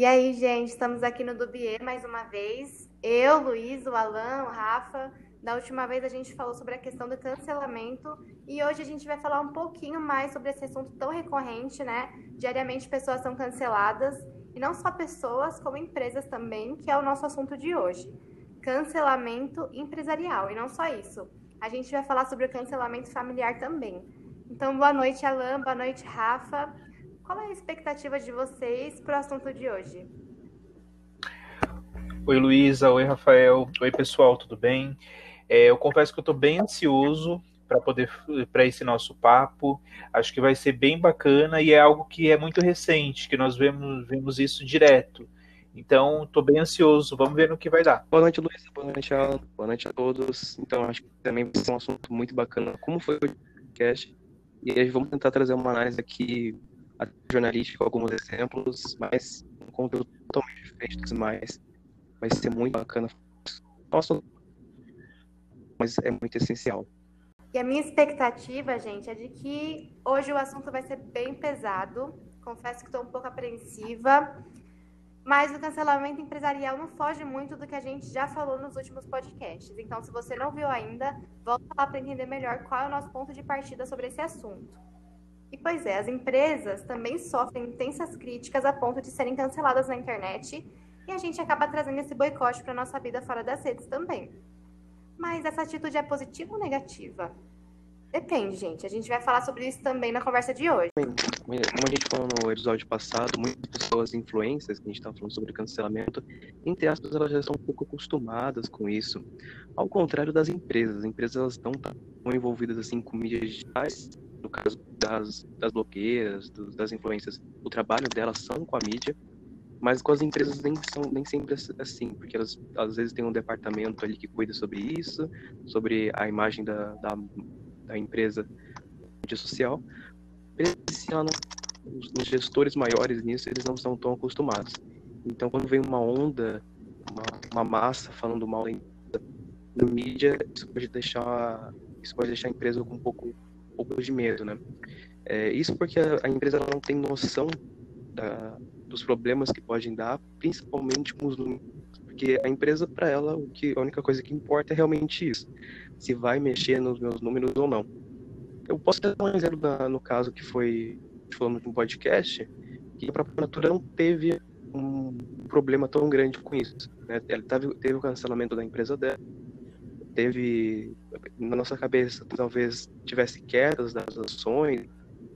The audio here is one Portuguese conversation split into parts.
E aí, gente, estamos aqui no Dubier mais uma vez. Eu, Luiz, o Alan, o Rafa. Da última vez a gente falou sobre a questão do cancelamento e hoje a gente vai falar um pouquinho mais sobre esse assunto tão recorrente, né? Diariamente pessoas são canceladas e não só pessoas, como empresas também, que é o nosso assunto de hoje. Cancelamento empresarial. E não só isso. A gente vai falar sobre o cancelamento familiar também. Então, boa noite, Alan. Boa noite, Rafa. Qual é a expectativa de vocês para o assunto de hoje? Oi, Luísa. Oi, Rafael. Oi, pessoal, tudo bem? É, eu confesso que eu estou bem ansioso para poder para esse nosso papo. Acho que vai ser bem bacana e é algo que é muito recente, que nós vemos, vemos isso direto. Então, estou bem ansioso. Vamos ver no que vai dar. Boa noite, Luísa. Boa noite, Alan. Boa noite a todos. Então, acho que também vai ser um assunto muito bacana. Como foi o podcast? E aí vamos tentar trazer uma análise aqui jornalística, alguns exemplos, mas um conteúdo totalmente diferente demais. Vai ser muito bacana. Nossa, mas é muito essencial. E a minha expectativa, gente, é de que hoje o assunto vai ser bem pesado. Confesso que estou um pouco apreensiva. Mas o cancelamento empresarial não foge muito do que a gente já falou nos últimos podcasts. Então, se você não viu ainda, volta lá para entender melhor qual é o nosso ponto de partida sobre esse assunto. E pois é, as empresas também sofrem intensas críticas a ponto de serem canceladas na internet e a gente acaba trazendo esse boicote para nossa vida fora das redes também. Mas essa atitude é positiva ou negativa? Depende, gente. A gente vai falar sobre isso também na conversa de hoje. Como a gente falou no episódio passado, muitas pessoas influências, que a gente está falando sobre cancelamento, entre aspas, elas já estão um pouco acostumadas com isso. Ao contrário das empresas. As empresas elas estão tão envolvidas assim com mídias digitais, no caso das, das blogueiras, dos, das influências, o trabalho delas são com a mídia, mas com as empresas nem são nem sempre assim, porque elas às vezes têm um departamento ali que cuida sobre isso, sobre a imagem da, da, da empresa mídia social. Pressionam os, os gestores maiores nisso, eles não são tão acostumados. Então, quando vem uma onda, uma, uma massa falando mal da mídia, isso pode deixar isso pode deixar a empresa com um pouco pouco de medo, né? É, isso porque a, a empresa não tem noção da, dos problemas que podem dar, principalmente com os números. Porque a empresa, para ela, o que, a única coisa que importa é realmente isso. Se vai mexer nos meus números ou não. Eu posso dar um exemplo da, no caso que foi falando no podcast, que a própria Natura não teve um problema tão grande com isso. Né? Ela teve, teve o cancelamento da empresa dela, teve na nossa cabeça talvez tivesse quedas das ações,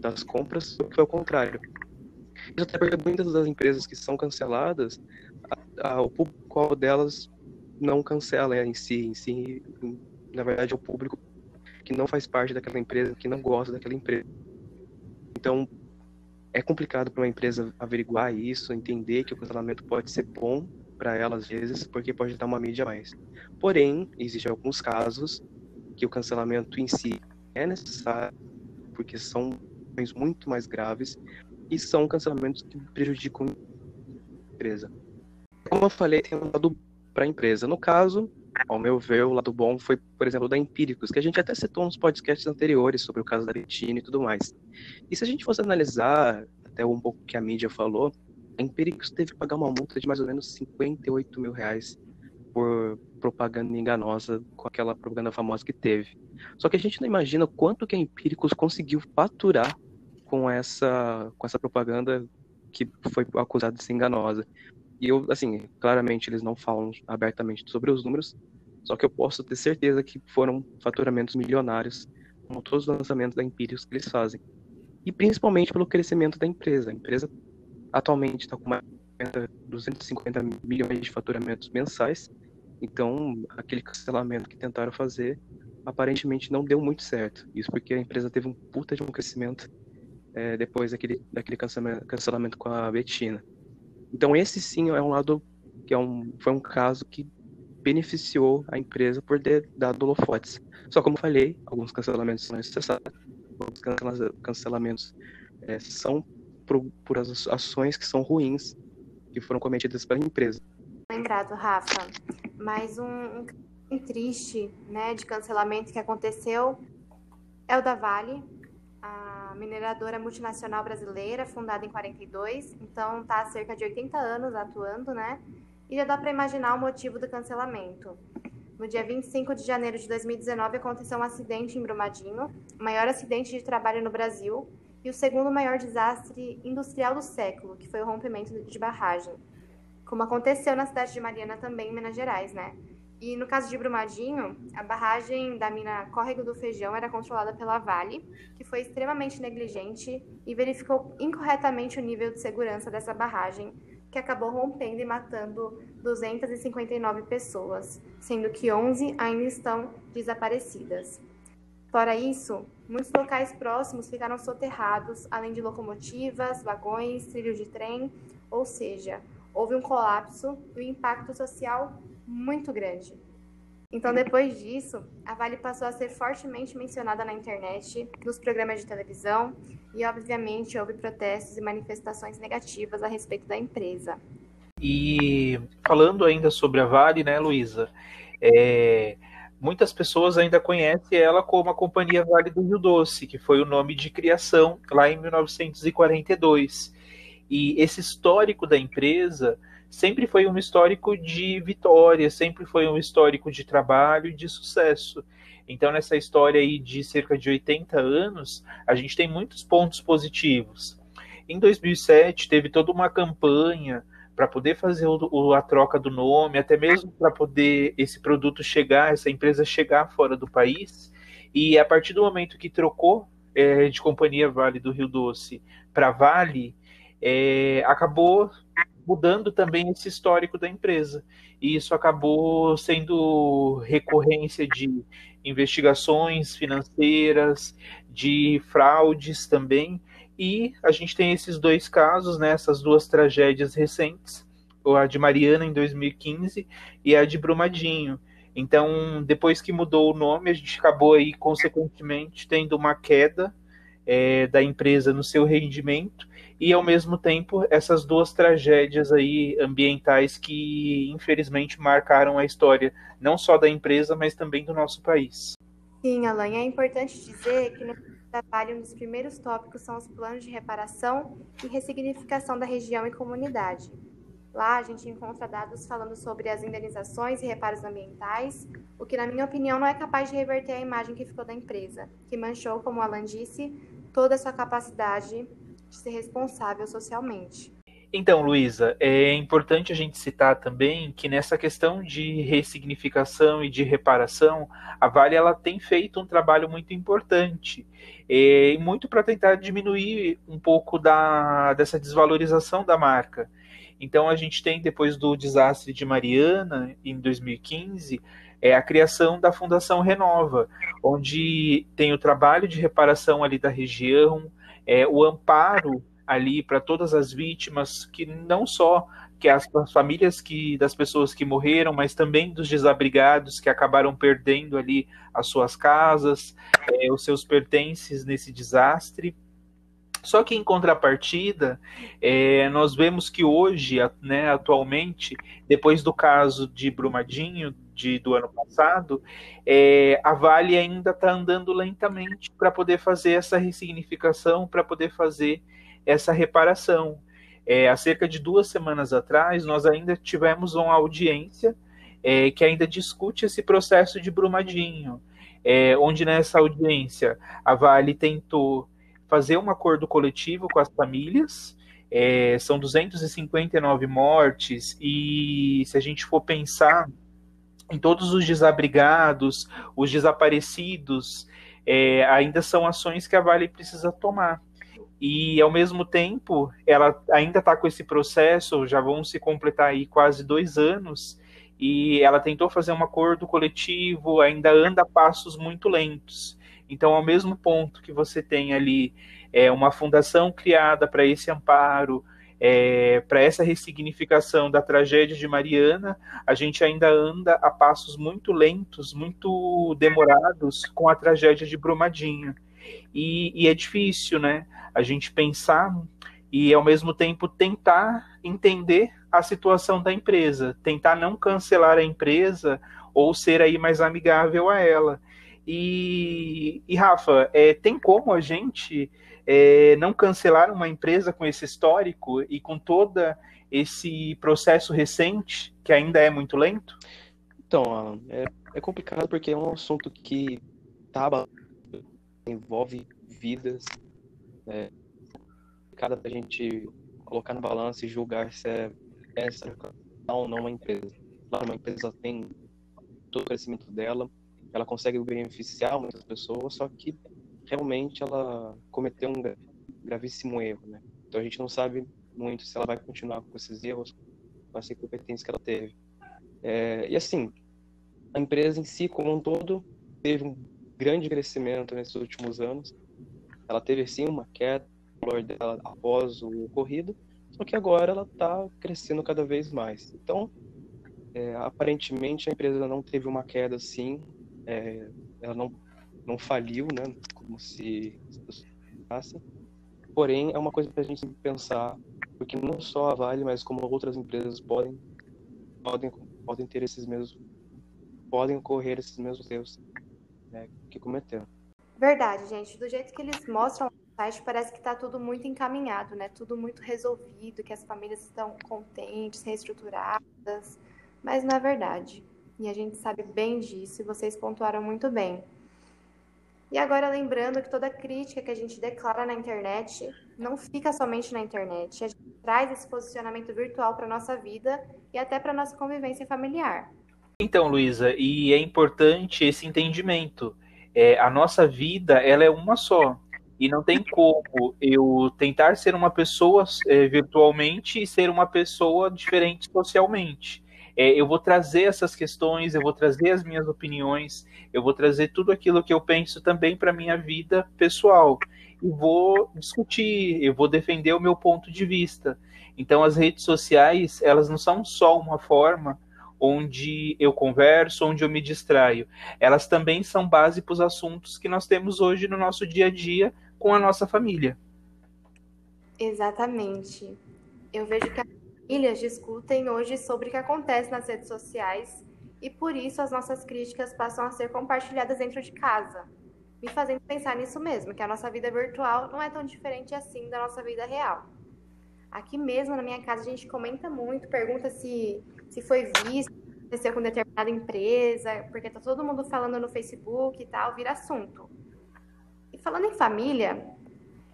das compras, o que foi o contrário. Isso até porque muitas das empresas que são canceladas, a, a, o público delas não cancela em si, em si, na verdade é o público que não faz parte daquela empresa, que não gosta daquela empresa. Então, é complicado para uma empresa averiguar isso, entender que o cancelamento pode ser bom para ela às vezes, porque pode dar uma mídia a mais. Porém, existem alguns casos que o cancelamento em si é necessário, porque são muito mais graves e são cancelamentos que prejudicam a empresa. Como eu falei, tem um lado para a empresa. No caso, ao meu ver, o lado bom foi, por exemplo, da Empíricos, que a gente até citou nos podcasts anteriores sobre o caso da Betina e tudo mais. E se a gente fosse analisar até um pouco o que a mídia falou, a Empíricos teve que pagar uma multa de mais ou menos 58 mil reais por propaganda enganosa com aquela propaganda famosa que teve. Só que a gente não imagina quanto que a Empíricos conseguiu faturar com essa, com essa propaganda que foi acusada de ser enganosa. E eu, assim, claramente eles não falam abertamente sobre os números, só que eu posso ter certeza que foram faturamentos milionários, como todos os lançamentos da Empíricos que eles fazem. E principalmente pelo crescimento da empresa. A empresa atualmente está com mais 250 milhões de faturamentos mensais, então aquele cancelamento que tentaram fazer aparentemente não deu muito certo. Isso porque a empresa teve um puta de um crescimento é, depois daquele, daquele cancelamento, cancelamento com a Betina. Então esse sim é um lado que é um, foi um caso que beneficiou a empresa por ter dado holofotes. Só como falei, alguns cancelamentos são necessários, alguns cancelamentos é, são por, por ações que são ruins que foram cometidas pela empresa. Lembrado, Rafa, mas um, um triste, né, de cancelamento que aconteceu é o da Vale, a mineradora multinacional brasileira, fundada em 42, então está há cerca de 80 anos atuando, né? E já dá para imaginar o motivo do cancelamento. No dia 25 de janeiro de 2019, aconteceu um acidente em Brumadinho, o maior acidente de trabalho no Brasil e o segundo maior desastre industrial do século, que foi o rompimento de barragem. Como aconteceu na cidade de Mariana também, em Minas Gerais, né? E no caso de Brumadinho, a barragem da mina Córrego do Feijão era controlada pela Vale, que foi extremamente negligente e verificou incorretamente o nível de segurança dessa barragem, que acabou rompendo e matando 259 pessoas, sendo que 11 ainda estão desaparecidas. Fora isso, muitos locais próximos ficaram soterrados, além de locomotivas, vagões, trilhos de trem, ou seja, houve um colapso e um impacto social muito grande. Então, depois disso, a Vale passou a ser fortemente mencionada na internet, nos programas de televisão e, obviamente, houve protestos e manifestações negativas a respeito da empresa. E falando ainda sobre a Vale, né, Luísa? É, muitas pessoas ainda conhecem ela como a Companhia Vale do Rio Doce, que foi o nome de criação lá em 1942. E esse histórico da empresa sempre foi um histórico de vitória, sempre foi um histórico de trabalho e de sucesso. Então, nessa história aí de cerca de 80 anos, a gente tem muitos pontos positivos. Em 2007, teve toda uma campanha para poder fazer o, a troca do nome, até mesmo para poder esse produto chegar, essa empresa chegar fora do país. E a partir do momento que trocou é, de companhia Vale do Rio Doce para Vale, é, acabou mudando também esse histórico da empresa. E isso acabou sendo recorrência de investigações financeiras, de fraudes também. E a gente tem esses dois casos, né, essas duas tragédias recentes, a de Mariana em 2015 e a de Brumadinho. Então, depois que mudou o nome, a gente acabou aí, consequentemente, tendo uma queda é, da empresa no seu rendimento e ao mesmo tempo essas duas tragédias aí ambientais que infelizmente marcaram a história não só da empresa, mas também do nosso país. Sim, Alan, é importante dizer que no trabalho um dos primeiros tópicos são os planos de reparação e ressignificação da região e comunidade. Lá a gente encontra dados falando sobre as indenizações e reparos ambientais, o que, na minha opinião, não é capaz de reverter a imagem que ficou da empresa, que manchou, como Alan disse, toda a sua capacidade de ser responsável socialmente. Então, Luísa, é importante a gente citar também que nessa questão de ressignificação e de reparação, a Vale ela tem feito um trabalho muito importante é, e muito para tentar diminuir um pouco da, dessa desvalorização da marca. Então, a gente tem, depois do desastre de Mariana, em 2015, é a criação da Fundação Renova, onde tem o trabalho de reparação ali da região, é, o amparo ali para todas as vítimas, que não só que as, as, famílias que das pessoas que morreram, mas também dos desabrigados que acabaram perdendo ali as suas casas, é, os seus pertences nesse desastre. Só que em contrapartida, é, nós vemos que hoje, né, atualmente, depois do caso de Brumadinho, de, do ano passado, é, a Vale ainda está andando lentamente para poder fazer essa ressignificação, para poder fazer essa reparação. É, há cerca de duas semanas atrás, nós ainda tivemos uma audiência é, que ainda discute esse processo de Brumadinho, é, onde nessa audiência a Vale tentou fazer um acordo coletivo com as famílias. É, são 259 mortes, e se a gente for pensar em todos os desabrigados, os desaparecidos, é, ainda são ações que a Vale precisa tomar. E, ao mesmo tempo, ela ainda está com esse processo, já vão se completar aí quase dois anos, e ela tentou fazer um acordo coletivo, ainda anda a passos muito lentos. Então, ao mesmo ponto que você tem ali é, uma fundação criada para esse amparo, é, para essa ressignificação da tragédia de Mariana, a gente ainda anda a passos muito lentos, muito demorados com a tragédia de Brumadinho. E, e é difícil, né? A gente pensar e ao mesmo tempo tentar entender a situação da empresa, tentar não cancelar a empresa ou ser aí mais amigável a ela. E, e Rafa, é, tem como a gente é, não cancelar uma empresa com esse histórico e com toda esse processo recente que ainda é muito lento? Então, é, é complicado porque é um assunto que tá, envolve vidas. É cada a gente colocar no balanço e julgar se é essa ou não uma empresa. Claro, uma empresa tem todo o crescimento dela, ela consegue beneficiar muitas pessoas, só que realmente ela cometeu um gravíssimo erro, né? Então a gente não sabe muito se ela vai continuar com esses erros, com essa incompetência que ela teve. É, e assim, a empresa em si, como um todo, teve um grande crescimento nesses últimos anos. Ela teve sim uma queda no valor dela após o ocorrido, só que agora ela está crescendo cada vez mais. Então, é, aparentemente a empresa não teve uma queda assim, é, ela não, não faliu, né, como se fosse. Porém, é uma coisa para a gente pensar, porque não só a Vale, mas como outras empresas podem podem podem ter esses mesmos podem ocorrer esses mesmos erros né, que cometeram. Verdade, gente. Do jeito que eles mostram no site, parece que está tudo muito encaminhado, né? Tudo muito resolvido, que as famílias estão contentes, reestruturadas, mas não é verdade. E a gente sabe bem disso e vocês pontuaram muito bem. E agora lembrando que toda crítica que a gente declara na internet não fica somente na internet. A gente traz esse posicionamento virtual para nossa vida e até para nossa convivência familiar. Então, Luísa, e é importante esse entendimento. É, a nossa vida ela é uma só. E não tem como eu tentar ser uma pessoa é, virtualmente e ser uma pessoa diferente socialmente é, eu vou trazer essas questões, eu vou trazer as minhas opiniões, eu vou trazer tudo aquilo que eu penso também para minha vida pessoal e vou discutir, eu vou defender o meu ponto de vista. Então, as redes sociais, elas não são só uma forma onde eu converso, onde eu me distraio. Elas também são base para os assuntos que nós temos hoje no nosso dia a dia com a nossa família. Exatamente. Eu vejo que a famílias discutem hoje sobre o que acontece nas redes sociais e por isso as nossas críticas passam a ser compartilhadas dentro de casa, me fazendo pensar nisso mesmo, que a nossa vida virtual não é tão diferente assim da nossa vida real. Aqui mesmo na minha casa a gente comenta muito, pergunta se, se foi visto, aconteceu com determinada empresa, porque tá todo mundo falando no Facebook e tal, vira assunto. E falando em família,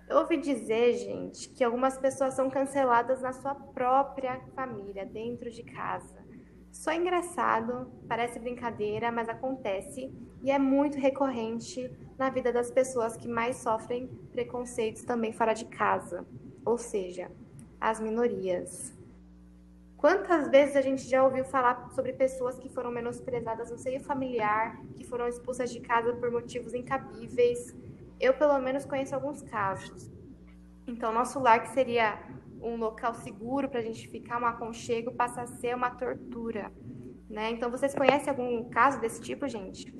eu ouvi dizer, gente, que algumas pessoas são canceladas na sua própria família, dentro de casa. Só é engraçado, parece brincadeira, mas acontece e é muito recorrente na vida das pessoas que mais sofrem preconceitos também fora de casa, ou seja, as minorias. Quantas vezes a gente já ouviu falar sobre pessoas que foram menosprezadas no seio familiar, que foram expulsas de casa por motivos incabíveis, eu, pelo menos, conheço alguns casos. Então, nosso lar, que seria um local seguro para a gente ficar, um aconchego, passa a ser uma tortura. Né? Então, vocês conhecem algum caso desse tipo, gente?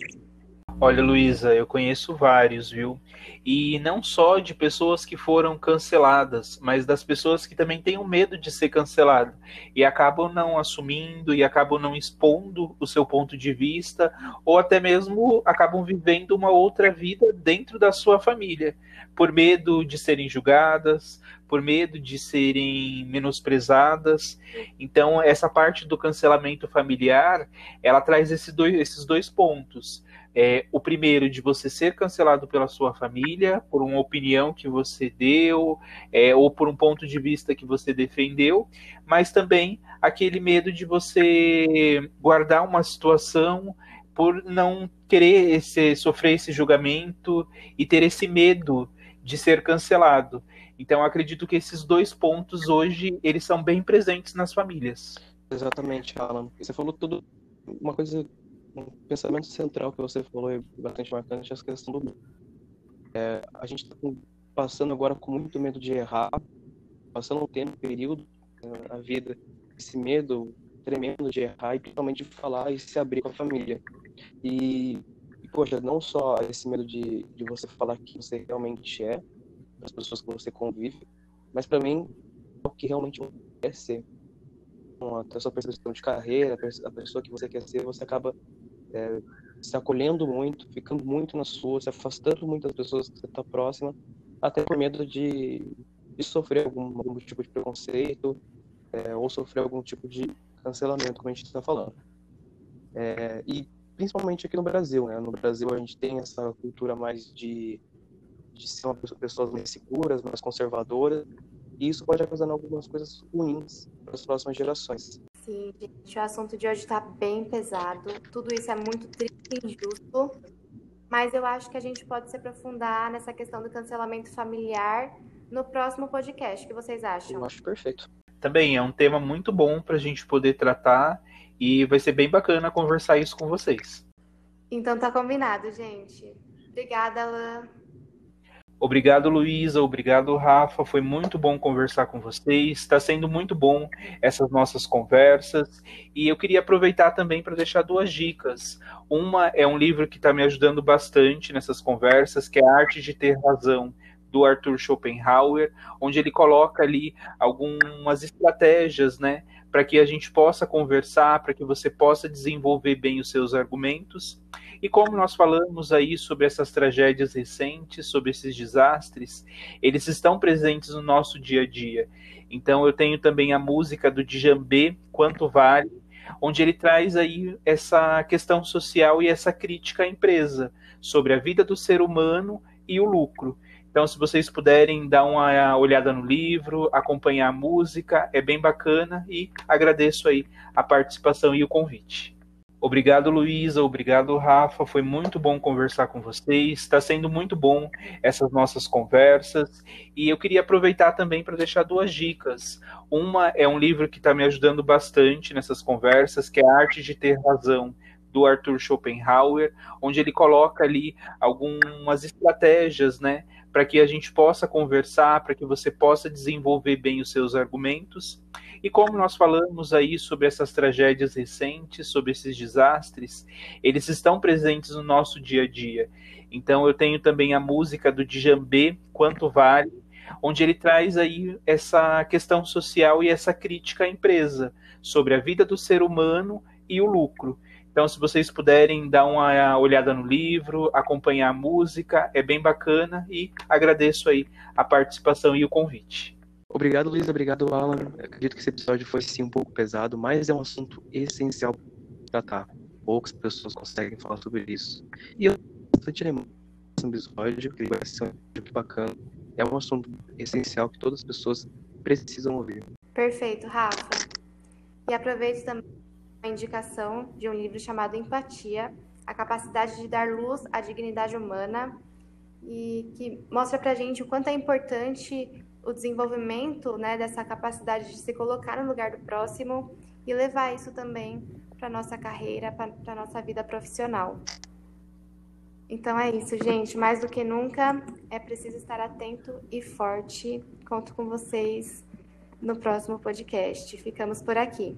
Olha, Luísa, eu conheço vários, viu? E não só de pessoas que foram canceladas, mas das pessoas que também têm o medo de ser cancelado e acabam não assumindo e acabam não expondo o seu ponto de vista, ou até mesmo acabam vivendo uma outra vida dentro da sua família, por medo de serem julgadas, por medo de serem menosprezadas. Então, essa parte do cancelamento familiar, ela traz esse dois, esses dois pontos é, o primeiro, de você ser cancelado pela sua família, por uma opinião que você deu, é, ou por um ponto de vista que você defendeu, mas também aquele medo de você guardar uma situação por não querer esse, sofrer esse julgamento e ter esse medo de ser cancelado. Então, acredito que esses dois pontos hoje eles são bem presentes nas famílias. Exatamente, Alan. Você falou tudo. Uma coisa um pensamento central que você falou é bastante marcante essa questão do é, a gente está passando agora com muito medo de errar passando um tempo um período na vida esse medo tremendo de errar e principalmente de falar e se abrir com a família. E, e poxa não só esse medo de, de você falar que você realmente é das pessoas que você convive mas para mim o que realmente é ser. Até a sua percepção de carreira, a pessoa que você quer ser, você acaba é, se acolhendo muito, ficando muito na sua, se afastando muito das pessoas que você está próxima, até por medo de, de sofrer algum, algum, tipo de preconceito é, ou sofrer algum tipo de cancelamento, como a gente está falando. É, e principalmente aqui no Brasil, né? No Brasil a gente tem essa cultura mais de, de ser uma pessoa, pessoas mais seguras, mais conservadoras, e isso pode causar algumas coisas ruins para as próximas gerações. Sim, gente, o assunto de hoje está bem pesado. Tudo isso é muito triste e injusto. Mas eu acho que a gente pode se aprofundar nessa questão do cancelamento familiar no próximo podcast. O que vocês acham? Eu acho perfeito. Também é um tema muito bom para a gente poder tratar e vai ser bem bacana conversar isso com vocês. Então tá combinado, gente. Obrigada, Alan. Obrigado, Luísa. Obrigado, Rafa. Foi muito bom conversar com vocês. Está sendo muito bom essas nossas conversas. E eu queria aproveitar também para deixar duas dicas. Uma é um livro que está me ajudando bastante nessas conversas, que é A Arte de Ter Razão, do Arthur Schopenhauer, onde ele coloca ali algumas estratégias, né, para que a gente possa conversar, para que você possa desenvolver bem os seus argumentos. E como nós falamos aí sobre essas tragédias recentes, sobre esses desastres, eles estão presentes no nosso dia a dia. Então eu tenho também a música do Djambé, Quanto Vale, onde ele traz aí essa questão social e essa crítica à empresa sobre a vida do ser humano e o lucro. Então, se vocês puderem dar uma olhada no livro, acompanhar a música, é bem bacana e agradeço aí a participação e o convite. Obrigado, Luísa. Obrigado, Rafa. Foi muito bom conversar com vocês. Está sendo muito bom essas nossas conversas. E eu queria aproveitar também para deixar duas dicas. Uma é um livro que está me ajudando bastante nessas conversas, que é A Arte de Ter Razão, do Arthur Schopenhauer, onde ele coloca ali algumas estratégias, né, para que a gente possa conversar, para que você possa desenvolver bem os seus argumentos. E como nós falamos aí sobre essas tragédias recentes, sobre esses desastres, eles estão presentes no nosso dia a dia. Então eu tenho também a música do Djambé, Quanto Vale, onde ele traz aí essa questão social e essa crítica à empresa sobre a vida do ser humano e o lucro. Então, se vocês puderem dar uma olhada no livro, acompanhar a música, é bem bacana e agradeço aí a participação e o convite. Obrigado, Luiz. Obrigado, Alan. Eu acredito que esse episódio foi sim um pouco pesado, mas é um assunto essencial para tratar. Poucas pessoas conseguem falar sobre isso. E eu bastante lembro esse episódio, que vai ser um episódio bacana. É um assunto essencial que todas as pessoas precisam ouvir. Perfeito, Rafa. E aproveite também indicação de um livro chamado Empatia, a capacidade de dar luz à dignidade humana e que mostra para a gente o quanto é importante o desenvolvimento né, dessa capacidade de se colocar no lugar do próximo e levar isso também para nossa carreira, para nossa vida profissional. Então é isso, gente. Mais do que nunca, é preciso estar atento e forte. Conto com vocês no próximo podcast. Ficamos por aqui.